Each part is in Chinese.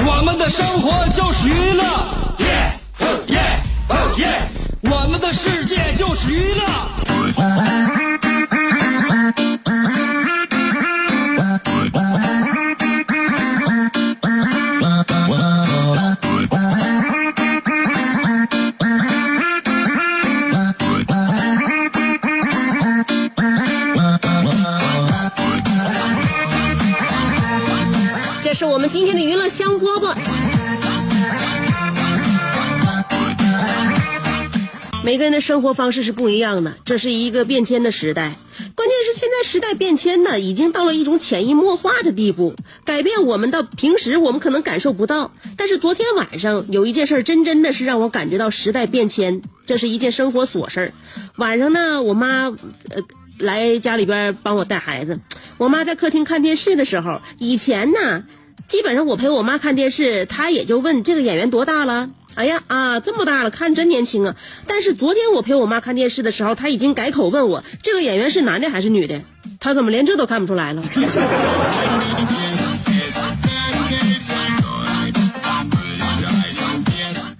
我们的生活就是娱乐，我们的世界就是娱乐。每个人的生活方式是不一样的，这是一个变迁的时代。关键是现在时代变迁呢，已经到了一种潜移默化的地步，改变我们到平时我们可能感受不到。但是昨天晚上有一件事，真真的是让我感觉到时代变迁，这是一件生活琐事儿。晚上呢，我妈呃来家里边帮我带孩子，我妈在客厅看电视的时候，以前呢。基本上我陪我妈看电视，她也就问这个演员多大了。哎呀啊，这么大了，看真年轻啊！但是昨天我陪我妈看电视的时候，她已经改口问我这个演员是男的还是女的。她怎么连这都看不出来了？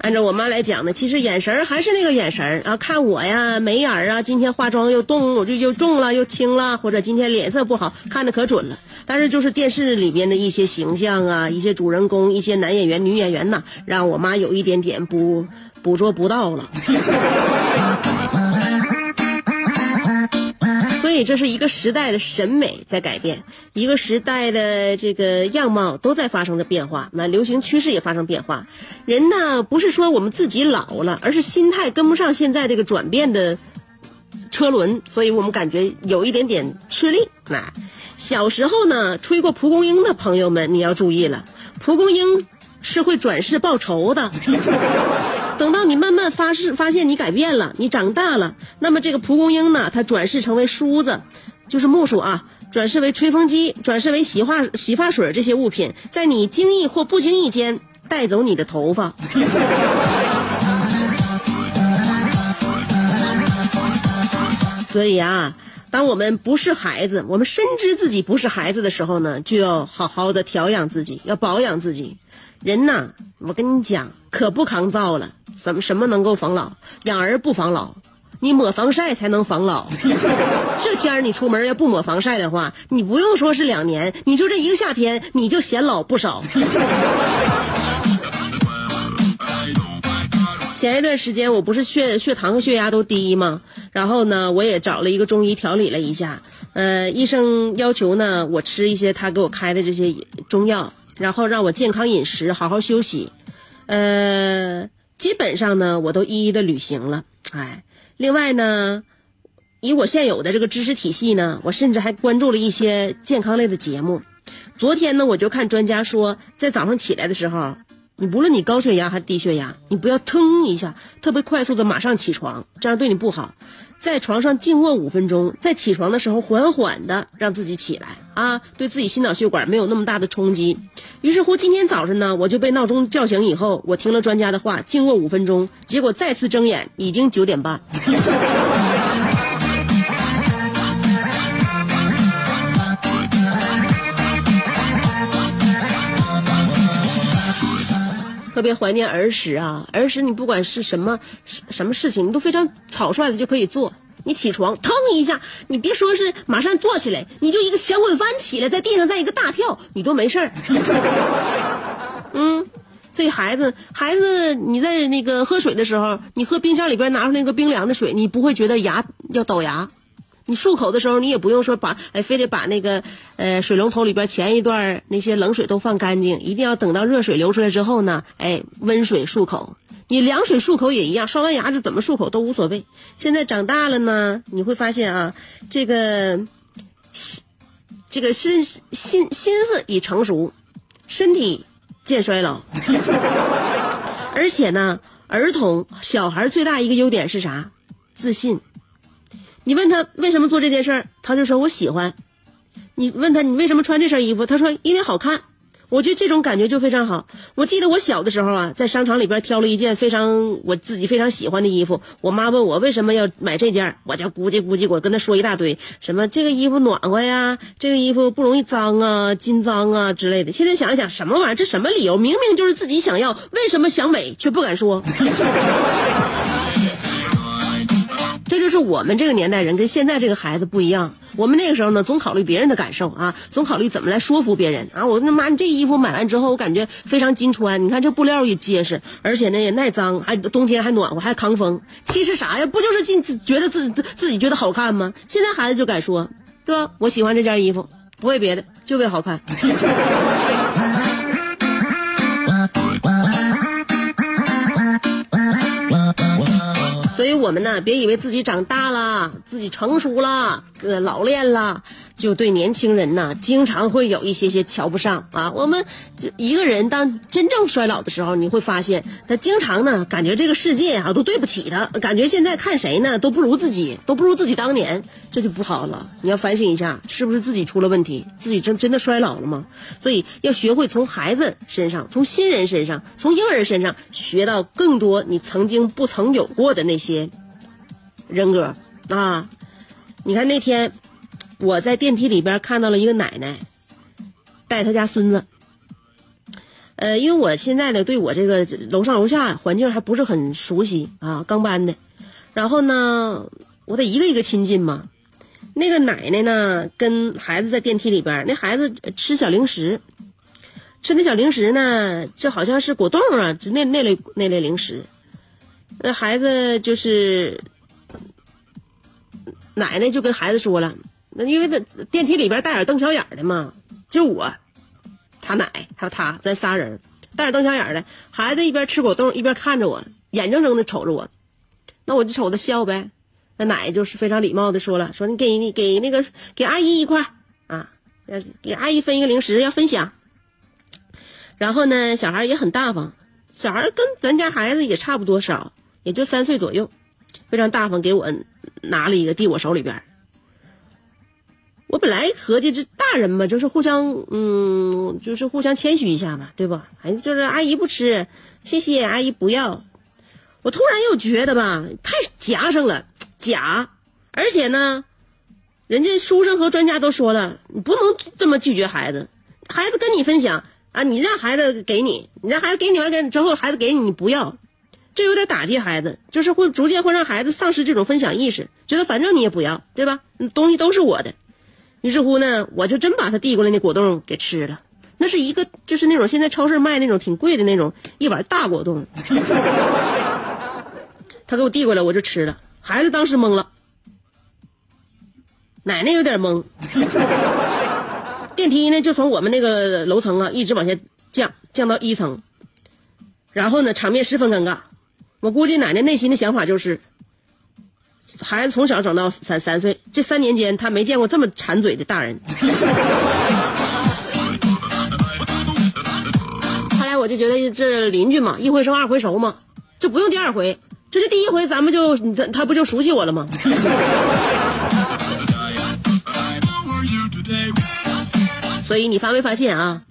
按照我妈来讲呢，其实眼神还是那个眼神啊，看我呀眉眼啊，今天化妆又动，我就又重了又轻了，或者今天脸色不好，看的可准了。但是就是电视里面的一些形象啊，一些主人公，一些男演员、女演员呐，让我妈有一点点捕捕捉不到了。这是一个时代的审美在改变，一个时代的这个样貌都在发生着变化，那流行趋势也发生变化。人呢，不是说我们自己老了，而是心态跟不上现在这个转变的车轮，所以我们感觉有一点点吃力。那小时候呢，吹过蒲公英的朋友们，你要注意了，蒲公英是会转世报仇的。等到你慢慢发誓发现你改变了，你长大了，那么这个蒲公英呢，它转世成为梳子，就是木梳啊，转世为吹风机，转世为洗发洗发水这些物品，在你经意或不经意间带走你的头发。所以啊，当我们不是孩子，我们深知自己不是孩子的时候呢，就要好好的调养自己，要保养自己。人呐，我跟你讲，可不抗造了。什么什么能够防老？养儿不防老，你抹防晒才能防老。这天儿你出门要不抹防晒的话，你不用说是两年，你就这一个夏天，你就显老不少。前一段时间我不是血血糖和血压都低吗？然后呢，我也找了一个中医调理了一下。呃，医生要求呢，我吃一些他给我开的这些中药，然后让我健康饮食，好好休息。呃，基本上呢，我都一一的履行了。哎，另外呢，以我现有的这个知识体系呢，我甚至还关注了一些健康类的节目。昨天呢，我就看专家说，在早上起来的时候。你不论你高血压还是低血压，你不要腾一下特别快速的马上起床，这样对你不好。在床上静卧五分钟，在起床的时候缓缓的让自己起来啊，对自己心脑血管没有那么大的冲击。于是乎，今天早上呢，我就被闹钟叫醒以后，我听了专家的话，静卧五分钟，结果再次睁眼已经九点半。特别怀念儿时啊！儿时你不管是什么什么事情，你都非常草率的就可以做。你起床，腾一下，你别说是马上坐起来，你就一个前滚翻起来，在地上再一个大跳，你都没事儿。嗯，所以孩子，孩子，你在那个喝水的时候，你喝冰箱里边拿出那个冰凉的水，你不会觉得牙要倒牙。你漱口的时候，你也不用说把哎，非得把那个呃水龙头里边前一段那些冷水都放干净，一定要等到热水流出来之后呢，哎，温水漱口。你凉水漱口也一样，刷完牙子怎么漱口都无所谓。现在长大了呢，你会发现啊，这个这个心心心思已成熟，身体渐衰老，而且呢，儿童小孩最大一个优点是啥？自信。你问他为什么做这件事儿，他就说我喜欢。你问他你为什么穿这身衣服，他说因为好看。我觉得这种感觉就非常好。我记得我小的时候啊，在商场里边挑了一件非常我自己非常喜欢的衣服。我妈问我为什么要买这件，我就咕叽咕叽，我跟她说一大堆，什么这个衣服暖和呀，这个衣服不容易脏啊，金脏啊之类的。现在想一想，什么玩意儿？这什么理由？明明就是自己想要，为什么想美却不敢说？这就是我们这个年代人跟现在这个孩子不一样。我们那个时候呢，总考虑别人的感受啊，总考虑怎么来说服别人啊。我他妈，你这衣服买完之后，我感觉非常经穿。你看这布料也结实，而且呢也耐脏，还冬天还暖和，还抗风。其实啥呀？不就是进觉得自自自己觉得好看吗？现在孩子就敢说，对吧？我喜欢这件衣服，不为别的，就为好看。所以我们呢，别以为自己长大了，自己成熟了，呃，老练了，就对年轻人呢，经常会有一些些瞧不上啊。我们一个人当真正衰老的时候，你会发现，他经常呢，感觉这个世界啊都对不起他，感觉现在看谁呢都不如自己，都不如自己当年，这就不好了。你要反省一下，是不是自己出了问题？自己真真的衰老了吗？所以要学会从孩子身上，从新人身上，从婴儿身上学到更多你曾经不曾有过的那些。些人格啊！你看那天我在电梯里边看到了一个奶奶带她家孙子。呃，因为我现在呢对我这个楼上楼下环境还不是很熟悉啊，刚搬的。然后呢，我得一个一个亲近嘛。那个奶奶呢跟孩子在电梯里边，那孩子吃小零食，吃那小零食呢，就好像是果冻啊，就那那类那类零食。那孩子就是奶奶就跟孩子说了，那因为那电梯里边大眼瞪小眼的嘛，就我，他奶还有他，咱仨人大眼瞪小眼的。孩子一边吃果冻一边看着我，眼睁睁的瞅着我，那我就瞅他笑呗。那奶就是非常礼貌的说了，说你给你给那个给阿姨一块啊，给阿姨分一个零食要分享。然后呢，小孩也很大方，小孩跟咱家孩子也差不多少。也就三岁左右，非常大方，给我拿了一个递我手里边。我本来合计这大人嘛，就是互相嗯，就是互相谦虚一下嘛，对吧？哎，就是阿姨不吃，谢谢阿姨不要。我突然又觉得吧，太夹生了，假。而且呢，人家书生和专家都说了，你不能这么拒绝孩子。孩子跟你分享啊，你让孩子给你，你让孩子给你完给之后，孩子给你你不要。这有点打击孩子，就是会逐渐会让孩子丧失这种分享意识，觉得反正你也不要，对吧？东西都是我的。于是乎呢，我就真把他递过来那果冻给吃了。那是一个，就是那种现在超市卖那种挺贵的那种一碗大果冻。他给我递过来，我就吃了。孩子当时懵了，奶奶有点懵。电梯呢，就从我们那个楼层啊，一直往下降，降到一层。然后呢，场面十分尴尬。我估计奶奶内心的想法就是，孩子从小长到三三岁，这三年间他没见过这么馋嘴的大人。后来我就觉得这邻居嘛，一回生二回熟嘛，这不用第二回，这是第一回，咱们就他他不就熟悉我了吗？所以你发没发现啊？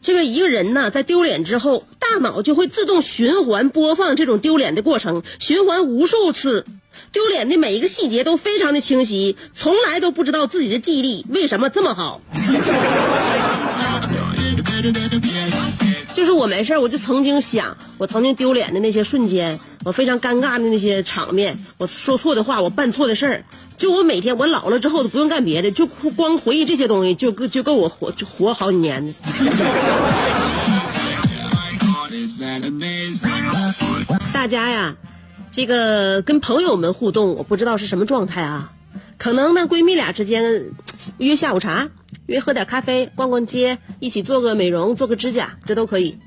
这个一个人呢，在丢脸之后，大脑就会自动循环播放这种丢脸的过程，循环无数次，丢脸的每一个细节都非常的清晰，从来都不知道自己的记忆力为什么这么好。就是我没事我就曾经想，我曾经丢脸的那些瞬间，我非常尴尬的那些场面，我说错的话，我办错的事儿。就我每天，我老了之后都不用干别的，就光回忆这些东西，就够就够我活就活好几年的。大家呀，这个跟朋友们互动，我不知道是什么状态啊。可能呢，闺蜜俩之间约下午茶，约喝点咖啡，逛逛街，一起做个美容，做个指甲，这都可以。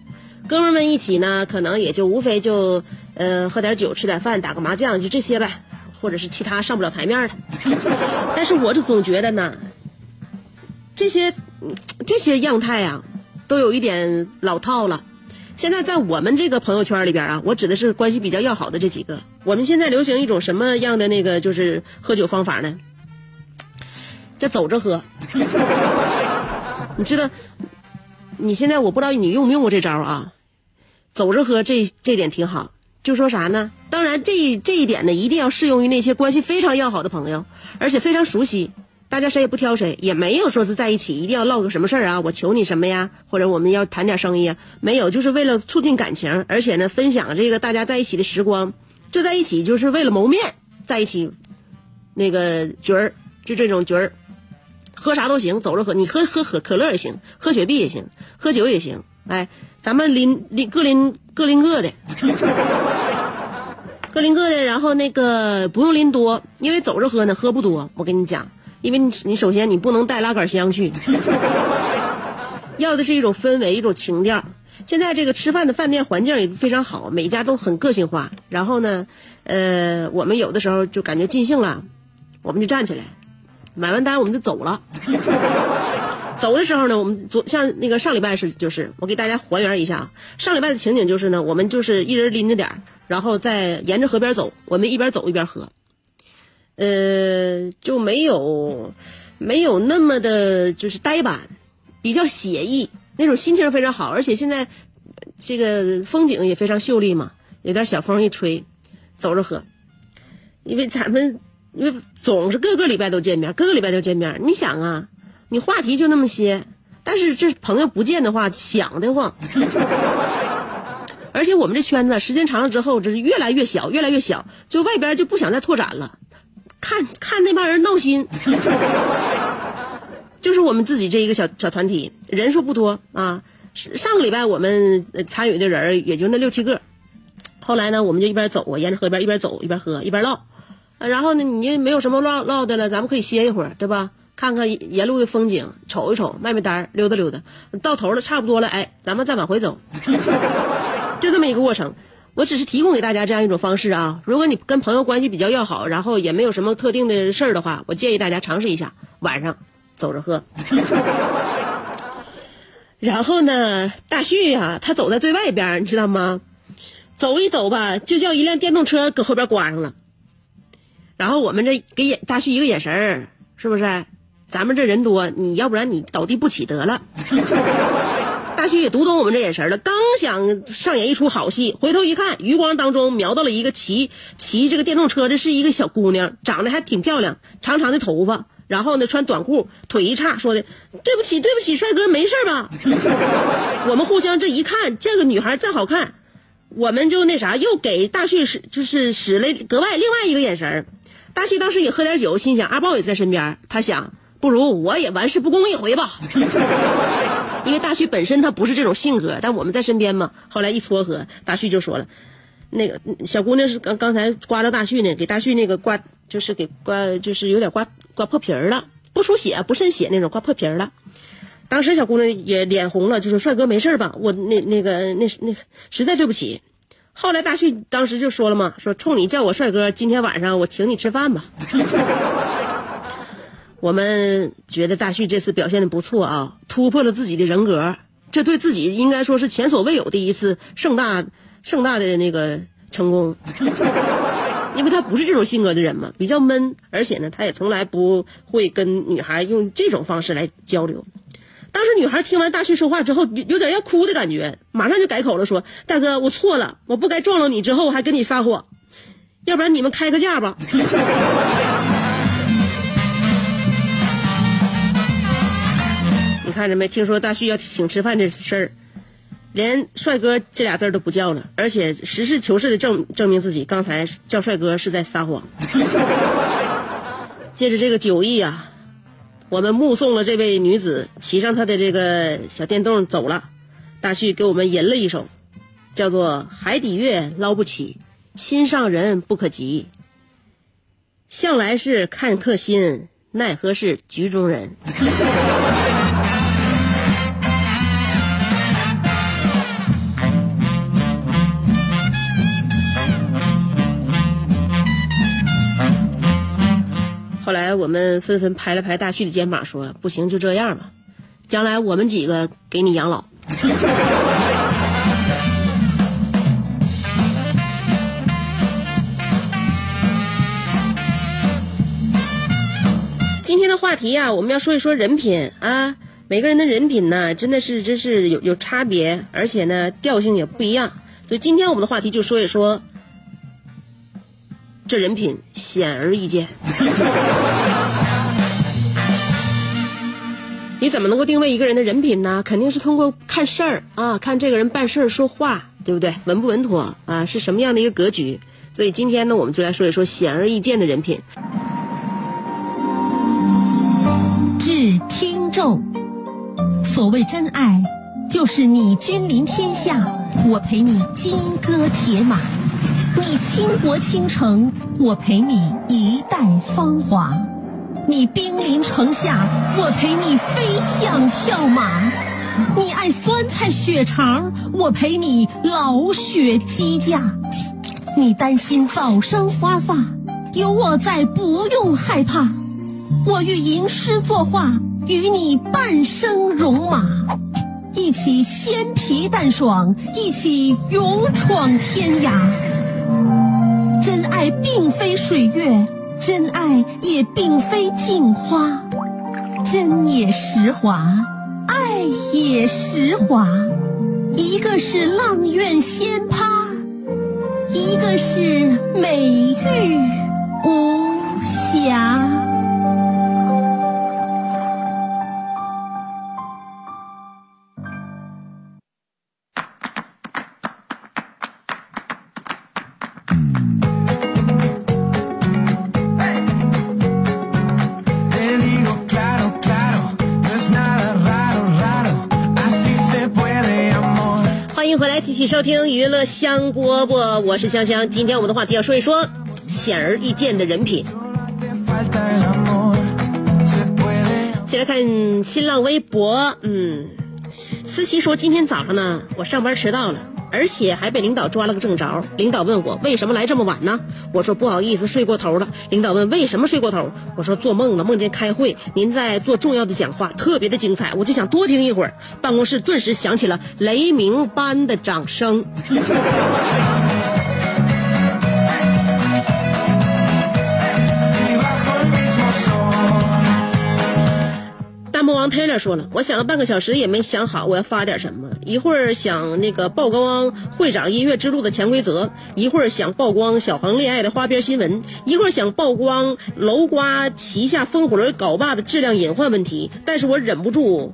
哥们们一起呢，可能也就无非就呃喝点酒，吃点饭，打个麻将，就这些呗。或者是其他上不了台面的，但是我就总觉得呢，这些这些样态啊，都有一点老套了。现在在我们这个朋友圈里边啊，我指的是关系比较要好的这几个。我们现在流行一种什么样的那个就是喝酒方法呢？这走着喝。你知道，你现在我不知道你用没用过这招啊？走着喝这这点挺好。就说啥呢？当然这这一点呢，一定要适用于那些关系非常要好的朋友，而且非常熟悉。大家谁也不挑谁，也没有说是在一起一定要唠个什么事儿啊，我求你什么呀，或者我们要谈点生意啊，没有，就是为了促进感情，而且呢，分享这个大家在一起的时光，就在一起就是为了谋面，在一起，那个局儿就这种局儿，喝啥都行，走着喝，你喝喝可可乐也行，喝雪碧也行，喝酒也行，哎，咱们拎拎各拎各拎各的。各拎各的，然后那个 不用拎多，因为走着喝呢，喝不多。我跟你讲，因为你你首先你不能带拉杆箱去，要的是一种氛围，一种情调。现在这个吃饭的饭店环境也非常好，每家都很个性化。然后呢，呃，我们有的时候就感觉尽兴了，我们就站起来，买完单我们就走了。走的时候呢，我们昨像那个上礼拜是就是，我给大家还原一下。上礼拜的情景就是呢，我们就是一人拎着点然后再沿着河边走，我们一边走一边喝，呃，就没有没有那么的就是呆板，比较写意，那种心情非常好，而且现在这个风景也非常秀丽嘛，有点小风一吹，走着喝，因为咱们因为总是各个礼拜都见面，各个礼拜都见面，你想啊，你话题就那么些，但是这朋友不见的话，想得慌。而且我们这圈子时间长了之后，就是越来越小，越来越小，就外边就不想再拓展了。看看那帮人闹心，就是我们自己这一个小小团体，人数不多啊。上个礼拜我们参与的人也就那六七个，后来呢，我们就一边走啊，沿着河边一边走一边喝一边唠，然后呢，你没有什么唠唠的了，咱们可以歇一会儿，对吧？看看沿路的风景，瞅一瞅，卖卖单，溜达溜达，到头了差不多了，哎，咱们再往回走。就这么一个过程，我只是提供给大家这样一种方式啊。如果你跟朋友关系比较要好，然后也没有什么特定的事儿的话，我建议大家尝试一下，晚上走着喝。然后呢，大旭呀、他走在最外边，你知道吗？走一走吧，就叫一辆电动车搁后边刮上了。然后我们这给眼大旭一个眼神儿，是不是？咱们这人多，你要不然你倒地不起得了。大旭也读懂我们这眼神了，刚想上演一出好戏，回头一看，余光当中瞄到了一个骑骑这个电动车的是一个小姑娘，长得还挺漂亮，长长的头发，然后呢穿短裤，腿一叉，说的对不起对不起，帅哥没事吧？我们互相这一看，这个女孩再好看，我们就那啥，又给大旭使就是使了格外另外一个眼神大旭当时也喝点酒，心想阿豹也在身边，他想不如我也玩世不恭一回吧。因为大旭本身他不是这种性格，但我们在身边嘛。后来一撮合，大旭就说了，那个小姑娘是刚刚才刮着大旭呢，给大旭那个刮就是给刮就是有点刮刮破皮儿了，不出血不渗血那种，刮破皮儿了。当时小姑娘也脸红了，就说：“帅哥没事吧？我那那个那那实在对不起。”后来大旭当时就说了嘛，说冲你叫我帅哥，今天晚上我请你吃饭吧。我们觉得大旭这次表现的不错啊，突破了自己的人格，这对自己应该说是前所未有的一次盛大盛大的那个成功。因为他不是这种性格的人嘛，比较闷，而且呢，他也从来不会跟女孩用这种方式来交流。当时女孩听完大旭说话之后，有点要哭的感觉，马上就改口了，说：“大哥，我错了，我不该撞了你之后还跟你撒谎，要不然你们开个价吧。”你看着没？听说大旭要请吃饭这事儿，连帅哥这俩字儿都不叫了，而且实事求是的证证明自己刚才叫帅哥是在撒谎。借着这个酒意啊，我们目送了这位女子骑上她的这个小电动走了。大旭给我们吟了一首，叫做《海底月捞不起，心上人不可及。向来是看客心，奈何是局中人。后来我们纷纷拍了拍大旭的肩膀，说：“不行，就这样吧，将来我们几个给你养老。”今天的话题呀、我们要说一说人品啊。每个人的人品呢，真的是真是有有差别，而且呢调性也不一样。所以今天我们的话题就说一说，这人品显而易见。你怎么能够定位一个人的人品呢？肯定是通过看事儿啊，看这个人办事儿、说话，对不对？稳不稳妥啊？是什么样的一个格局？所以今天呢，我们就来说一说显而易见的人品。致听众，所谓真爱，就是你君临天下，我陪你金戈铁马；你倾国倾城，我陪你一代芳华；你兵临城下，我陪你飞象跳马；你爱酸菜血肠，我陪你老雪鸡架；你担心早生花发，有我在，不用害怕。我欲吟诗作画，与你半生戎马，一起鲜皮蛋爽，一起勇闯天涯。真爱并非水月，真爱也并非镜花，真也实华，爱也实华。一个是阆苑仙葩，一个是美玉无瑕。欢迎回来，继续收听娱乐香饽饽，我是香香。今天我们的话题要说一说显而易见的人品。先来看新浪微博，嗯，思琪说今天早上呢，我上班迟到了，而且还被领导抓了个正着。领导问我为什么来这么晚呢？我说不好意思，睡过头了。领导问为什么睡过头？我说做梦呢，梦见开会，您在做重要的讲话，特别的精彩，我就想多听一会儿。办公室顿时响起了雷鸣般的掌声。王 Taylor 说了，我想了半个小时也没想好我要发点什么，一会儿想那个曝光会长音乐之路的潜规则，一会儿想曝光小航恋爱的花边新闻，一会儿想曝光楼瓜旗下风火轮镐把的质量隐患问题，但是我忍不住，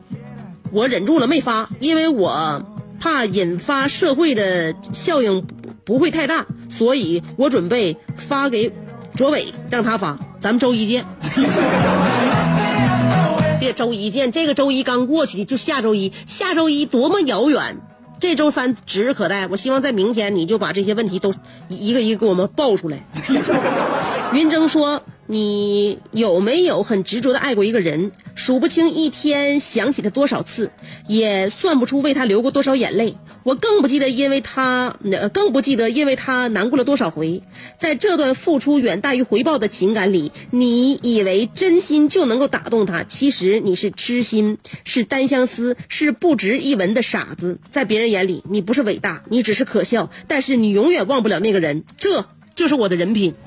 我忍住了没发，因为我怕引发社会的效应不会太大，所以我准备发给卓伟让他发，咱们周一见。这周一见，这个周一刚过去，就下周一，下周一多么遥远，这周三指日可待。我希望在明天你就把这些问题都一个一个给我们报出来。云峥说：“你有没有很执着的爱过一个人？数不清一天想起他多少次，也算不出为他流过多少眼泪。我更不记得因为他，更不记得因为他难过了多少回。在这段付出远大于回报的情感里，你以为真心就能够打动他，其实你是痴心，是单相思，是不值一文的傻子。在别人眼里，你不是伟大，你只是可笑，但是你永远忘不了那个人。这就是我的人品。”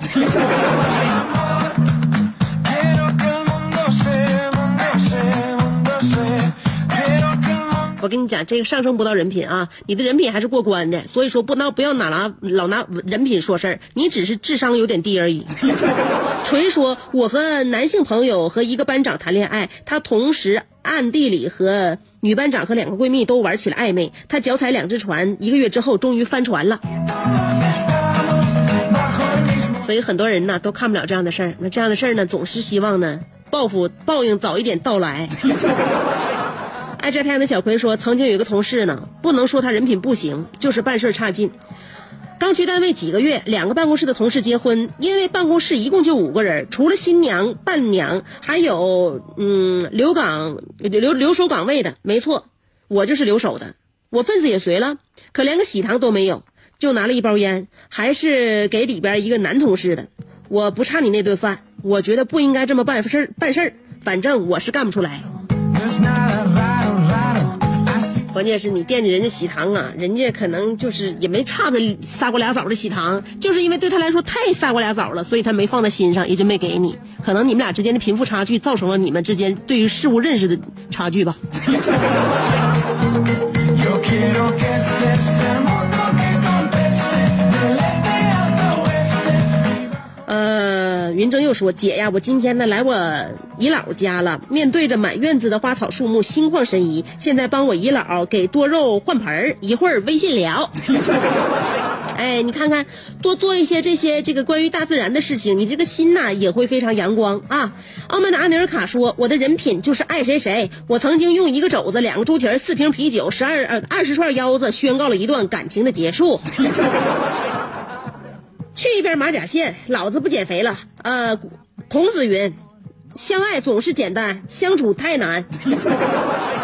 我跟你讲，这个上升不到人品啊，你的人品还是过关的。所以说，不拿不要哪拿老拿人品说事儿，你只是智商有点低而已。锤说，我和男性朋友和一个班长谈恋爱，他同时暗地里和女班长和两个闺蜜都玩起了暧昧。他脚踩两只船，一个月之后终于翻船了。所以很多人呢都看不了这样的事儿。那这样的事儿呢，总是希望呢报复报应早一点到来。爱摘太阳的小葵说，曾经有一个同事呢，不能说他人品不行，就是办事差劲。刚去单位几个月，两个办公室的同事结婚，因为办公室一共就五个人，除了新娘、伴娘，还有嗯留岗留留守岗位的。没错，我就是留守的，我份子也随了，可连个喜糖都没有，就拿了一包烟，还是给里边一个男同事的。我不差你那顿饭，我觉得不应该这么办事儿办事儿，反正我是干不出来。关键是你惦记人家喜糖啊，人家可能就是也没差这仨瓜俩枣的喜糖，就是因为对他来说太仨瓜俩枣了，所以他没放在心上，一直没给你。可能你们俩之间的贫富差距造成了你们之间对于事物认识的差距吧。云峥又说：“姐呀，我今天呢来我姨姥家了，面对着满院子的花草树木，心旷神怡。现在帮我姨姥给多肉换盆儿，一会儿微信聊。哎，你看看，多做一些这些这个关于大自然的事情，你这个心呐也会非常阳光啊。”澳门的阿尼尔卡说：“我的人品就是爱谁谁。我曾经用一个肘子、两个猪蹄、四瓶啤酒、十二二十串腰子，宣告了一段感情的结束。”去一边马甲线，老子不减肥了。呃，孔子云：“相爱总是简单，相处太难。”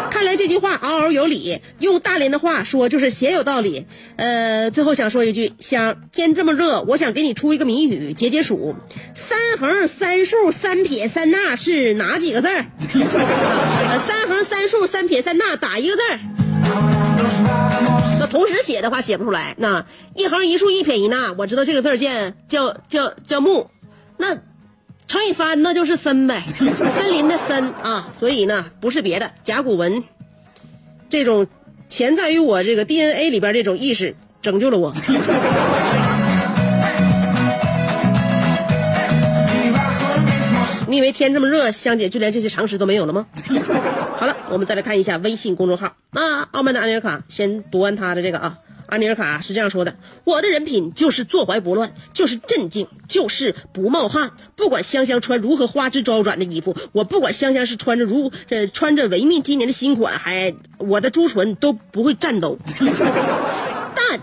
看来这句话嗷嗷有理，用大连的话说就是写有道理。呃，最后想说一句，香，天这么热，我想给你出一个谜语，解解暑：三横三竖三撇三捺是哪几个字儿？三横三竖三撇三捺打一个字儿。那同时写的话写不出来。那一横一竖一撇一捺，我知道这个字儿叫叫叫叫木，那乘以三那就是森呗，森林的森啊。所以呢，不是别的，甲骨文这种潜在于我这个 DNA 里边这种意识拯救了我。你以为天这么热，香姐就连这些常识都没有了吗？好了，我们再来看一下微信公众号。啊澳门的安妮尔卡先读完他的这个啊，安尼尔卡是这样说的：我的人品就是坐怀不乱，就是镇静，就是不冒汗。不管香香穿如何花枝招展的衣服，我不管香香是穿着如呃穿着维密今年的新款，还我的朱唇都不会颤抖。但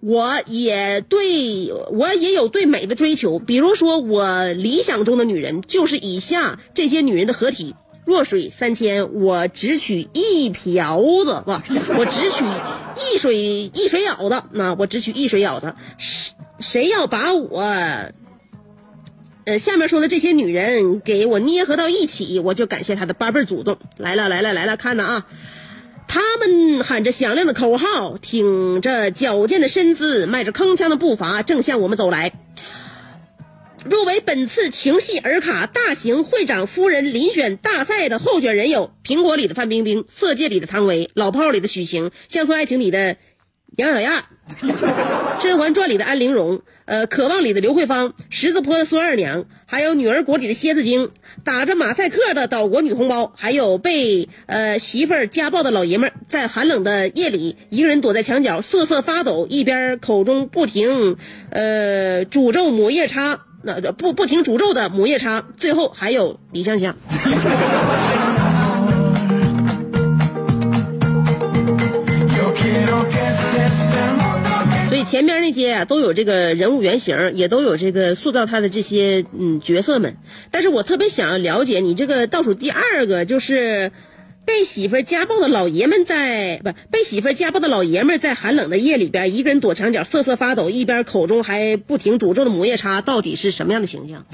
我也对我也有对美的追求，比如说我理想中的女人就是以下这些女人的合体：弱水三千，我只取一瓢子，吧？我只取一水一水舀子，那我只取一水舀子。谁谁要把我，呃，下面说的这些女人给我捏合到一起，我就感谢他的八辈祖宗。来了来了来了，看呐啊！他们喊着响亮的口号，挺着矫健的身姿，迈着铿锵的步伐，正向我们走来。入围本次情系尔卡大型会长夫人遴选大赛的候选人有：苹果里的范冰冰，色戒里的汤唯，老炮里的许晴，乡村爱情里的杨小亚，甄嬛传里的安陵容，呃，渴望里的刘慧芳，十字坡的孙二娘，还有女儿国里的蝎子精，打着马赛克的岛国女红包，还有被呃媳妇儿家暴的老爷们，在寒冷的夜里，一个人躲在墙角瑟瑟发抖，一边口中不停呃诅咒母夜叉，那不不停诅咒的母夜叉，最后还有李香香。前面那些啊都有这个人物原型，也都有这个塑造他的这些嗯角色们。但是我特别想了解你这个倒数第二个，就是被媳妇家暴的老爷们在不被媳妇家暴的老爷们在寒冷的夜里边，一个人躲墙角瑟瑟发抖，一边口中还不停诅咒的母夜叉，到底是什么样的形象？